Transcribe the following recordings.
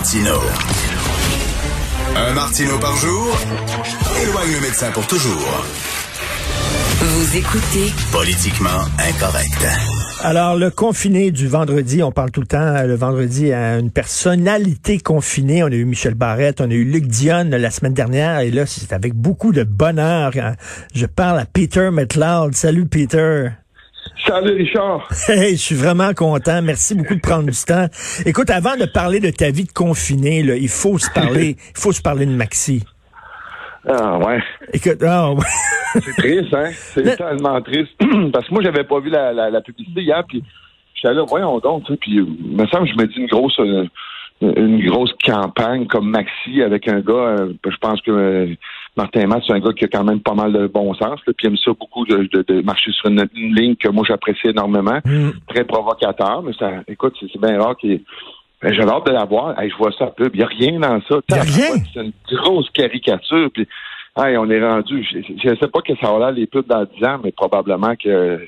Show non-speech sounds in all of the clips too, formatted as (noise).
Martino. Un Martino par jour éloigne le médecin pour toujours. Vous écoutez Politiquement incorrect. Alors, le confiné du vendredi, on parle tout le temps, le vendredi, à une personnalité confinée. On a eu Michel Barrette, on a eu Luc Dionne la semaine dernière, et là, c'est avec beaucoup de bonheur. Je parle à Peter McLeod. Salut, Peter. Salut Richard. (laughs) Hey, je suis vraiment content. Merci beaucoup de prendre du temps. Écoute, avant de parler de ta vie de confiné, là, il faut se parler, (laughs) il faut se parler de Maxi. Ah ouais. Écoute, ah, ouais. (laughs) C'est triste, hein? C'est tellement triste. (clears throat) Parce que moi, j'avais pas vu la, la, la publicité hier, puis j'étais là, voyons donc, puis me semble je me dis une grosse euh, une grosse campagne comme Maxi avec un gars, euh, je pense que euh, Martin Matt, c'est un gars qui a quand même pas mal de bon sens, là, puis il aime ça beaucoup de, de, de marcher sur une, une, ligne que moi j'apprécie énormément, Mm. très provocateur, mais ça, écoute, c'est bien rare qu'il ben, j'avais hâte de la voir. Hey, je vois ça un peu. Il n'y a rien dans ça. Y a rien? C'est une grosse caricature. Puis, hey, on est rendu. Je ne sais pas que ça va l'air les pubs dans 10 ans, mais probablement que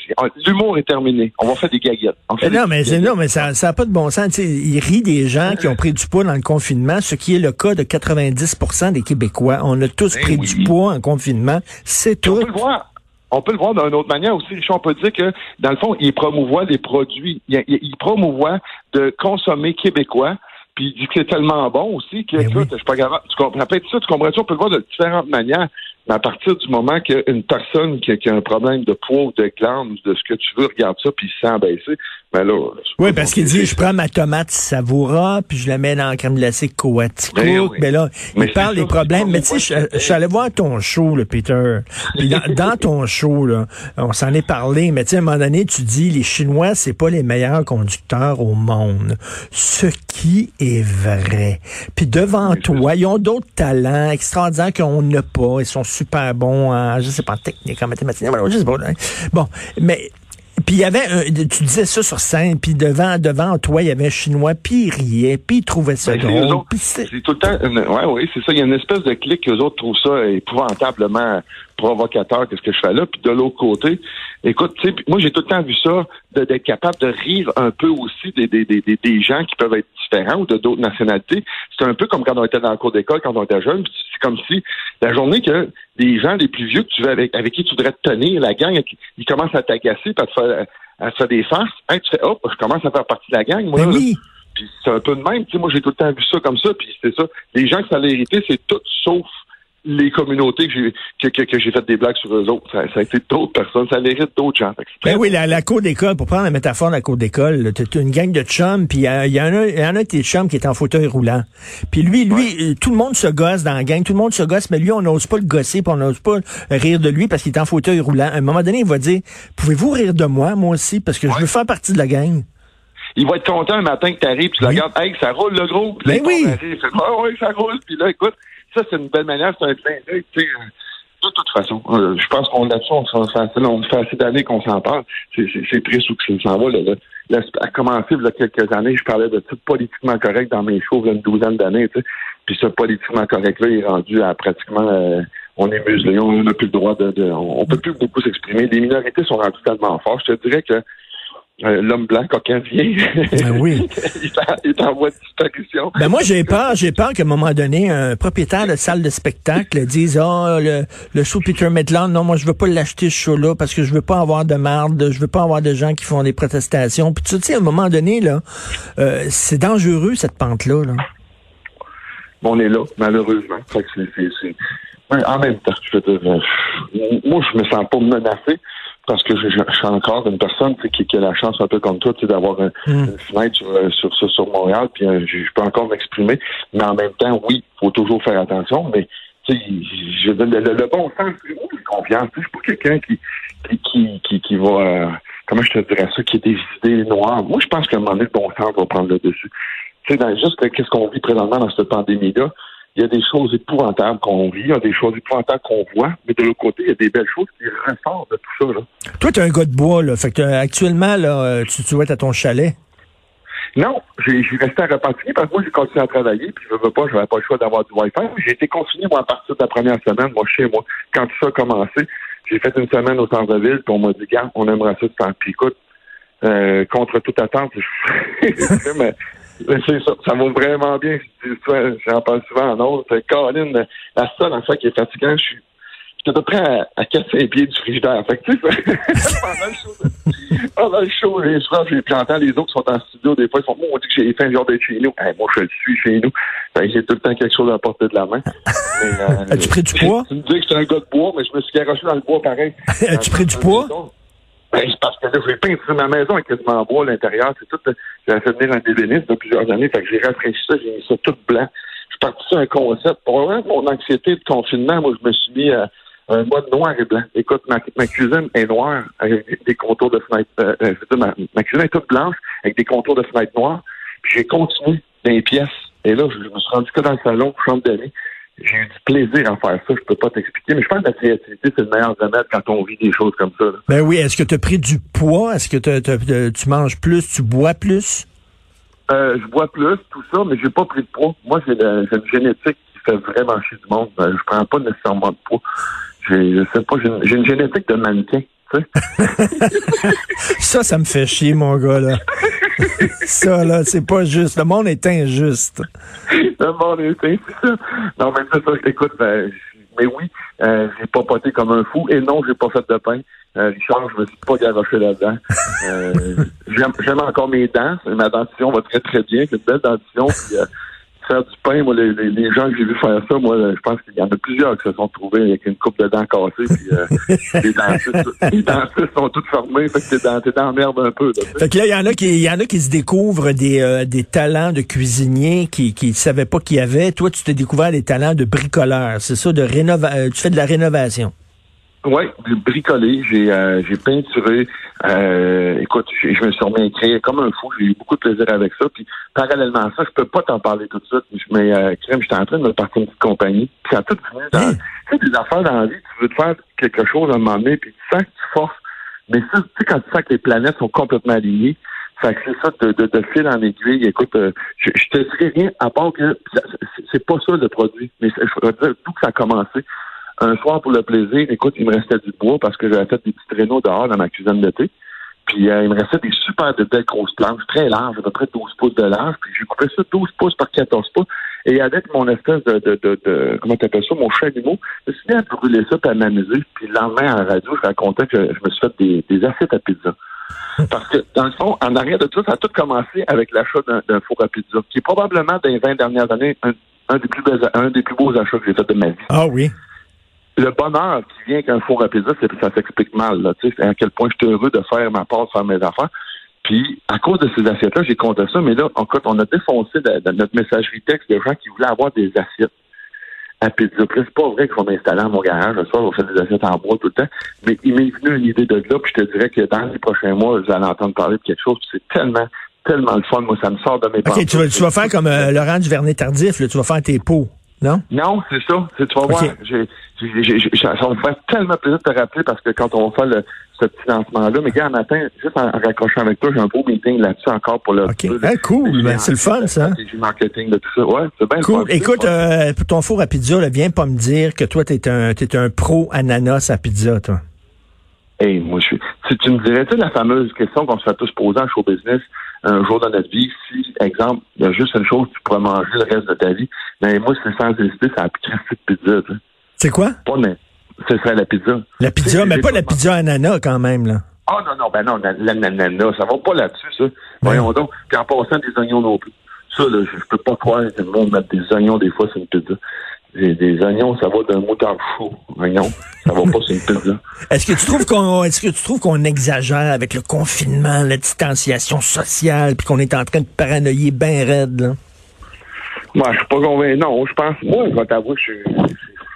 l'humour est terminé. On va faire des gaguettes. Fait non, des mais, c'est- gaguettes. non, mais ça n'a pas de bon sens. Il rit des gens qui ont pris du poids dans le confinement, ce qui est le cas de 90% des Québécois. On a tous Ben pris oui. du poids en confinement. C'est Puis on tout. peut le voir. On peut le voir d'une autre manière aussi. Richard, On peut dire que, dans le fond, il promouvoit les produits. Il, il, il promouvoit de consommer québécois. Puis il dit que c'est tellement bon aussi que, Ben écoute, oui. je suis pas capable. Tu comprends peut-être ça, tu comprends ça? On peut le voir de différentes manières. Mais à partir du moment qu'une personne qui a, qui a un problème de poids ou de glande de ce que tu veux regarde ça puis il se sent baisser, ben là. Oui, parce qu'il dit, je prends ma tomate savoura, puis je la mets dans la crème glacée Coaticook. Ben oui. Mais là, Mais il parle des problèmes. Mais tu sais, je, suis allé voir ton show, là, Peter. Puis dans, dans ton (laughs) show, là, on s'en est parlé, mais tu sais, à un moment donné, tu dis, les Chinois, c'est pas les meilleurs conducteurs au monde. Ce qui est vrai. Puis devant toi, ils ont d'autres talents extraordinaires qu'on n'a pas. Ils sont super bons en, je sais pas, en technique, en mathématiques. Je sais pas. hein. Bon, mais puis il y avait un, tu disais ça sur scène, puis devant devant toi, il y avait un chinois, puis il riait, puis il trouvait ça Ben, drôle. c'est- tout le temps. une- ouais, oui, c'est ça. Il y a une espèce de clic que les autres trouvent ça épouvantablement provocateur, qu'est-ce que je fais là. Puis de l'autre côté, écoute, tu sais, moi j'ai tout le temps vu ça, d'être capable de rire un peu aussi des, des, des, des, des gens qui peuvent être différents ou de d'autres nationalités. C'est un peu comme quand on était dans le cours d'école, quand on était jeune. C'est comme si la journée que les gens les plus vieux que tu veux avec, avec qui tu voudrais te tenir, la gang, ils commencent à t'agacer, à te faire, à te faire des farces. Hein, tu fais, hop, je commence à faire partie de la gang. Moi, Ben oui. Puis c'est un peu de même. Tu sais, moi, j'ai tout le temps vu ça comme ça. Puis c'est ça. Les gens que ça allait hériter, c'est tout sauf les communautés que j'ai que, que, que j'ai fait des blagues sur eux autres. Ça, ça a été d'autres personnes. Ça hérite d'autres gens. Ben oui, la, la cour d'école, pour prendre la métaphore de la cour d'école, t'as une gang de chums, puis il y, y en a y en a de tes chums qui est en fauteuil roulant. Puis lui, lui, euh, tout le monde se gosse dans la gang, tout le monde se gosse, mais lui, on n'ose pas le gosser, puis on n'ose pas rire de lui parce qu'il est en fauteuil roulant. À un moment donné, il va dire, pouvez-vous rire de moi, moi aussi, parce que je veux faire partie de la gang. Il va être content un matin que tu arrives, tu le Oui. regardes, hey, ça roule le gros. Là, Ben oui. arrive, ah oui, ça roule. Puis là, écoute, ça, c'est une belle manière, c'est un clin d'œil, tu sais. euh, De toute façon, euh, je pense qu'on là-dessus, on, fait assez- d'années qu'on s'en parle. C'est- triste où ça s'en va. Là, là. Là, à commencer, il y a quelques années, je parlais de tout politiquement correct dans mes shows, il y a une douzaine d'années. tu sais. Puis ce politiquement correct-là est rendu à pratiquement... euh, on est muselé, on n'a plus le droit de... de- on, on peut plus beaucoup s'exprimer. Les minorités sont rendues tellement fortes. Je te dirais que l'homme blanc caucasien, Ben oui. (laughs) il, est en, voie de disparition. Ben moi j'ai peur, j'ai peur qu'à un moment donné, un propriétaire de salle de spectacle dise Ah le, le show Peter Maitland, non, moi je veux pas l'acheter ce show-là parce que je veux pas avoir de marde, je veux pas avoir de gens qui font des protestations. Puis tu sais, à un moment donné, là, euh, c'est dangereux cette pente-là. Là. on est là, malheureusement. Fait que c'est, c'est, c'est- Ouais, en même temps, je veux dire, euh, moi, je me sens pas menacé parce que je, je- je suis encore une personne qui, qui a la chance, un peu comme toi, d'avoir un- Mm. une fenêtre sur, euh, sur, sur, sur Montréal, puis euh, je, peux encore m'exprimer. Mais en même temps, oui, faut toujours faire attention, mais je le, le bon sens, j'ai confiance. Je suis pas quelqu'un qui, qui, qui, qui, qui va, euh, comment je te dirais ça, qui est des idées noires. Moi, je pense qu'à un moment donné, le bon sens va prendre le dessus. Tu sais, dans, juste euh, qu'est-ce qu'on vit présentement dans cette pandémie-là, il y a des choses épouvantables qu'on vit, il y a des choses épouvantables qu'on voit, mais de l'autre côté, il y a des belles choses qui ressortent de tout ça. Là. Toi, t'es un gars de bois, là. Fait que euh, actuellement, là, euh, tu, tu vas être à ton chalet. Non, j'ai resté à Repentigny parce que moi, j'ai continué à travailler, puis je veux pas, j'avais pas le choix d'avoir du Wi-Fi. J'ai été confiné, moi, à partir de la première semaine, moi, chez moi. Quand tout ça a commencé, j'ai fait une semaine au centre-ville, puis on m'a dit, gars, on aimerait ça de temps. Puis écoute, euh, contre toute attente, je- (laughs) mais C'est ça, ça va vraiment bien. J'en parle souvent en autre. Caroline, la seule en fait qui est fatigante, je suis à peu près à, à 4-5 pieds du frigidaire. Fait que, tu sais, (laughs) pendant le show, pendant le show, les soirs, j'ai les autres qui sont en studio, des fois, ils font, moi, on dit que j'ai faim, genre d'être chez nous. moi, je le suis chez nous. Fait que j'ai tout le temps quelque chose à porter de la main. Euh, (laughs) As-tu pris du poids? Tu me dis que j'étais un gars de bois, mais je me suis garoché dans le bois pareil. (laughs) As-tu pris du poids? Ben, parce que là, j'ai peinturé ma maison avec quasiment en bois à l'intérieur. C'est tout, j'ai fait venir un ébéniste de plusieurs années. Fait que j'ai rafraîchi ça, j'ai mis ça tout blanc. Je suis parti sur un concept. Pour mon anxiété de confinement, moi, je me suis mis à, un mode noir et blanc. Écoute, ma, cuisine est noire avec des contours de fenêtre. Euh, euh, je veux dire, ma, cuisine est toute blanche avec des contours de fenêtre noires. Puis j'ai continué dans les pièces. Et là, je, me suis rendu que dans le salon, chambre d'amis. J'ai eu du plaisir à faire ça, je peux pas t'expliquer, mais je pense que la créativité, c'est le meilleur remède quand on vit des choses comme ça. Ben oui, est-ce que tu as pris du poids? Est-ce que tu manges plus, tu bois plus? Euh, je bois plus, tout ça, mais j'ai pas pris de poids. Moi, j'ai une génétique qui fait vraiment chier du monde. Je prends pas nécessairement de poids. Je sais pas, j'ai une, génétique de mannequin. (laughs) ça, ça me fait chier, mon gars, là. (laughs) ça, là, c'est pas juste. Le monde est injuste. Le monde est injuste. Non, mais c'est ça, écoute, ben, mais oui, euh, j'ai pas poté comme un fou. Et non, j'ai pas fait de pain. Euh, Richard, je me suis pas garoché là-dedans. Euh, j'aime, encore mes dents. Ma dentition va très, très bien. C'est une belle dentition. Puis, faire du pain, moi, les, les, gens que j'ai vu faire ça, moi, je pense qu'il y en a plusieurs qui se sont trouvés avec une coupe de dents cassées, puis euh, (laughs) les, dentistes, les dentistes sont toutes fermées, fait que t'es dans, t'es dans merde un peu. Là, fait que là, il y en a qui, y en a qui se découvrent des, euh, des talents de cuisinier qui, qui savaient pas qu'il y avait. Toi, tu t'es découvert des talents de bricoleur. C'est ça, de rénova euh, tu fais de la rénovation. Oui, j'ai bricolé, j'ai euh, j'ai peinturé. Euh, écoute, je me suis remis à écrire comme un fou. J'ai eu beaucoup de plaisir avec ça. Puis parallèlement à ça, je peux pas t'en parler tout de suite. Mais euh, crème, j'étais en train de me partir une petite compagnie. Puis ça a tout fini dans hein? tu sais, des affaires dans la vie. Tu veux te faire quelque chose à un moment donné, puis tu sens que tu forces. Mais ça, tu sais, quand tu sens que les planètes sont complètement alignées, fait que c'est ça de, de, de, fil en aiguille. Écoute, euh, je, je, te dirais rien à part que c'est pas ça le produit. Mais je voudrais dire tout que ça a commencé. Un soir, pour le plaisir, écoute, il me restait du bois parce que j'avais fait des petits traîneaux dehors dans ma cuisine d'été. Puis euh, il me restait des super de grosses planches, très larges, à peu près 12 pouces de large. Puis j'ai coupé ça 12 pouces par 14 pouces. Et avec mon espèce de, de, de, de comment t'appelles ça, mon chalumeau, je me suis mis à brûler ça pour m'amuser. Puis le lendemain, en radio, je racontais que je me suis fait des, des assiettes à pizza. Parce que, dans le fond, en arrière de tout, ça a tout commencé avec l'achat d'un four à pizza, qui est probablement, dans les 20 dernières années, un, un des, plus beaux, un des plus beaux achats que j'ai fait de ma vie. Ah oui le bonheur qui vient qu'un à pizza, ça s'explique mal. Là, à quel point je suis heureux de faire ma part, de faire mes affaires. Puis, à cause de ces assiettes-là, j'ai compté ça, mais là, en fait, on a défoncé notre messagerie texte de gens qui voulaient avoir des assiettes à pizza. C'est pas vrai qu'il faut m'installer dans mon garage. Le soir, on fait des assiettes en bois tout le temps. Mais il m'est venu une idée de là, puis je te dirais que dans les prochains mois, vous allez entendre parler de quelque chose, puis c'est tellement, tellement le fun. Moi, ça me sort de mes OK, tu vas, tu vas faire comme euh, Laurent Duvernay-Tardif, tu vas faire tes pots. Non? Non, c'est ça. Tu vas voir, j'ai, ça me faire tellement plaisir de te rappeler parce que quand on va faire le, ce petit lancement-là, mais gars, un matin, juste en, raccrochant avec toi, j'ai un beau meeting là-dessus encore pour le. OK. Ah, cool. Ben, c'est le fun, ça. Marketing de tout ça. Ouais, c'est bien Cool. Écoute, euh, pour ton four à pizza, là, viens pas me dire que toi, t'es un, t'es un pro ananas à pizza, toi. Hey, moi, je suis. Si tu me dirais, tu la fameuse question qu'on se fait tous poser en show business, un jour dans notre vie, si, exemple, il y a juste une chose que tu pourrais manger le reste de ta vie, mais ben, moi, c'est sans hésiter, c'est la pizza. C'est quoi? Pas, mais, ce serait la pizza. La pizza, mais pas la pizza ananas quand même, là. Ah non, non, ben non, l'ananas, ça va pas là-dessus, ça. Voyons donc. Puis en passant des oignons non plus. Ça, là, je, peux pas croire que le monde mette des oignons des fois sur une pizza. Des, oignons, ça va d'un mouton chaud. Oignons, ça va pas sur une pizza. Est-ce que tu trouves qu'on est-ce que tu trouves qu'on exagère avec le confinement, la distanciation sociale, puis qu'on est en train de paranoïer bien raide, là? Moi, je suis pas convaincu. Non, je pense. Moi, je vais t'avouer, je,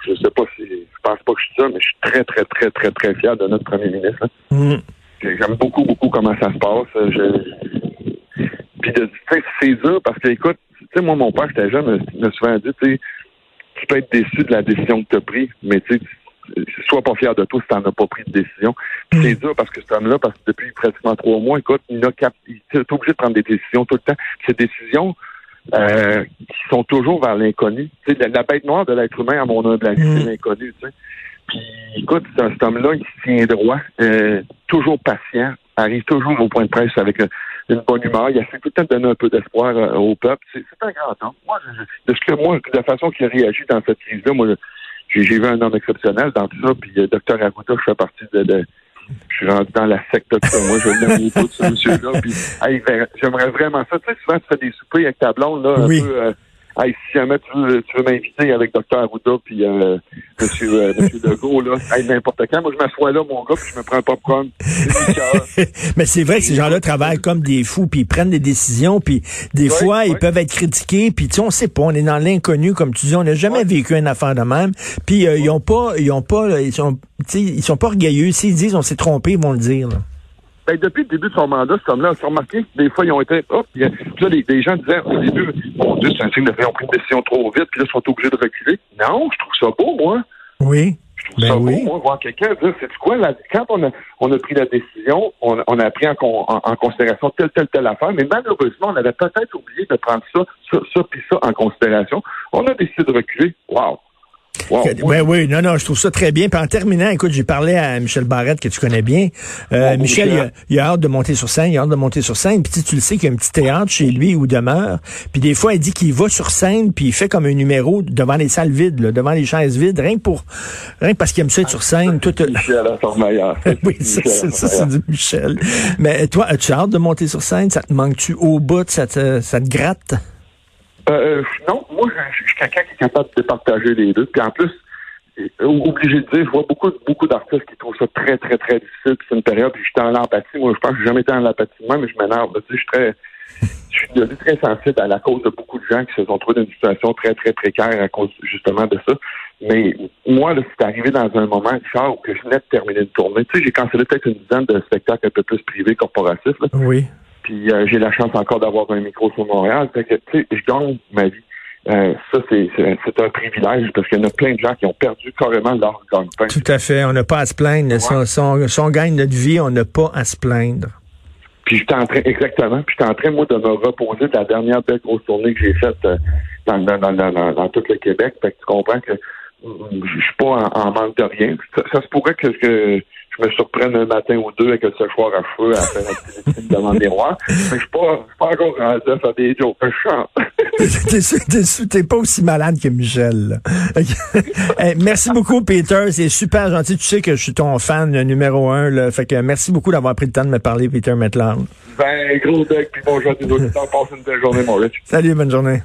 je, sais pas si. Je pense pas que je suis ça, mais je suis très, très, très, très, très fier de notre premier ministre. Hein. Mm. J'aime beaucoup, beaucoup comment ça se passe. Je... Puis, sais, c'est dur parce que, écoute, tu sais, moi, mon père, j'étais jeune, me souvent dit, tu sais, tu peux être déçu de la décision que tu as prise, mais tu sais, sois pas fier de toi si tu n'en as pas pris de décision. Puis c'est mm. dur parce que cet homme-là, parce que depuis pratiquement trois mois, écoute, il, a cap... il est obligé de prendre des décisions tout le temps. Ces décisions, euh, qui sont toujours vers l'inconnu. Tu sais, la, bête noire de l'être humain, à mon humble avis, c'est mm. l'inconnu. Tu sais. Puis, écoute, cet homme-là, il se tient droit, euh, toujours patient, arrive toujours au point de presse avec une bonne humeur. Il essaie tout le temps de donner un peu d'espoir euh, au peuple. C'est un grand homme. Moi, je, de ce que moi, de la façon qu'il a réagi dans cette crise-là, moi, j'ai vu un homme exceptionnel dans tout ça. Puis, euh, docteur Arruda, je fais partie de, je suis rendu dans la secte de ça. Moi, je l'aime beaucoup, ce monsieur-là. Puis, ben, j'aimerais vraiment ça. Tu sais, souvent, tu fais des soupers avec ta blonde, là, un peu, euh, Hey, si jamais tu veux, tu veux m'inviter avec Dr. Arruda puis euh, Monsieur, euh, Monsieur Legault, là, hey, n'importe quand, moi je m'assois là, mon gars, puis je me prends pas popcorn. (laughs) Mais c'est vrai que ces gens-là travaillent comme des fous, puis ils prennent des décisions, puis des fois, ils peuvent être critiqués, puis tu sais, on sait pas, on est dans l'inconnu, comme tu dis, on n'a jamais vécu une affaire de même. Puis euh, ils ont pas, ils ont pas, ils sont, ils sont pas orgueilleux. S'ils disent on s'est trompé, ils vont le dire. Là. Ben, depuis le début de son mandat, cet homme-là, on remarqué que des fois, ils ont été, hop, puis là, les, gens disaient au début, mon Dieu, c'est un signe de fait, ils ont pris une décision trop vite, puis là, ils sont obligés de reculer. Non, je trouve ça beau, moi. Oui. Je trouve ben ça oui. beau, moi, voir quelqu'un dire, c'est quoi, quand on a, on a pris la décision, on, on a pris en, en, considération telle, telle, telle affaire, mais malheureusement, on avait peut-être oublié de prendre ça, ça, ça, puis ça en considération. On a décidé de reculer. Wow. Oui, oui, non, non, je trouve ça très bien. Puis en terminant, écoute, j'ai parlé à Michel Barrette, que tu connais bien. Euh, Michel, Il, a, hâte de monter sur scène, il a hâte de monter sur scène. Puis tu le sais qu'il y a un petit théâtre chez lui où demeure. Puis des fois, il dit qu'il va sur scène, puis il fait comme un numéro devant les salles vides, devant les chaises vides, rien que pour, rien parce qu'il aime ça être sur scène. Tout, Michel (laughs) oui, ça, c'est du Michel. Mais toi, as-tu hâte de monter sur scène? Ça te manque-tu au bout? Ça te, ça te gratte? Euh, non, moi, je suis quelqu'un qui est capable de partager les deux. Puis en plus, euh, obligé de dire, je vois beaucoup, beaucoup d'artistes qui trouvent ça très, très, très difficile. Puis c'est une période, puis j'étais en empathie. Moi, je pense que j'ai jamais été en empathie moi, mais je m'énerve. Tu sais, je suis très, je suis devenu très sensible à la cause de beaucoup de gens qui se sont trouvés dans une situation très, très précaire à cause justement de ça. Mais moi, là, c'est arrivé dans un moment, Richard, où que je venais de terminer une tournée. Tu sais, j'ai cancellé peut-être une dizaine de spectacles un peu plus privés, corporatifs. Là. Oui. Puis euh, j'ai la chance encore d'avoir un micro sur Montréal. Fait que, tu sais, je gagne ma vie. Euh, ça, c'est un privilège parce qu'il y en a plein de gens qui ont perdu carrément leur gagne-pain. Tout à fait. On n'a pas à se plaindre. Si, on, gagne notre vie, on n'a pas à se plaindre. Puis j'étais en train, exactement, puis j'étais en train, moi, de me reposer de la dernière belle grosse tournée que j'ai faite euh, dans, dans, dans, dans, tout le Québec. Fait que tu comprends que je suis pas en, manque de rien. Ça, se pourrait que, que je me surprenne un matin ou deux avec un séchoir à cheveux à faire un petit (laughs) devant le miroir. Mais je suis pas, pas encore rendu à faire des jokes. Je chante. (laughs) T'es pas aussi malade que Michel. (laughs) merci beaucoup, Peter. C'est super gentil. Tu sais que je suis ton fan numéro un. Là. Fait que merci beaucoup d'avoir pris le temps de me parler, Peter Metland. Ben, gros deck, puis bonjour à tous les auditeurs. Passe une belle journée, mon Rich. Salut, bonne journée.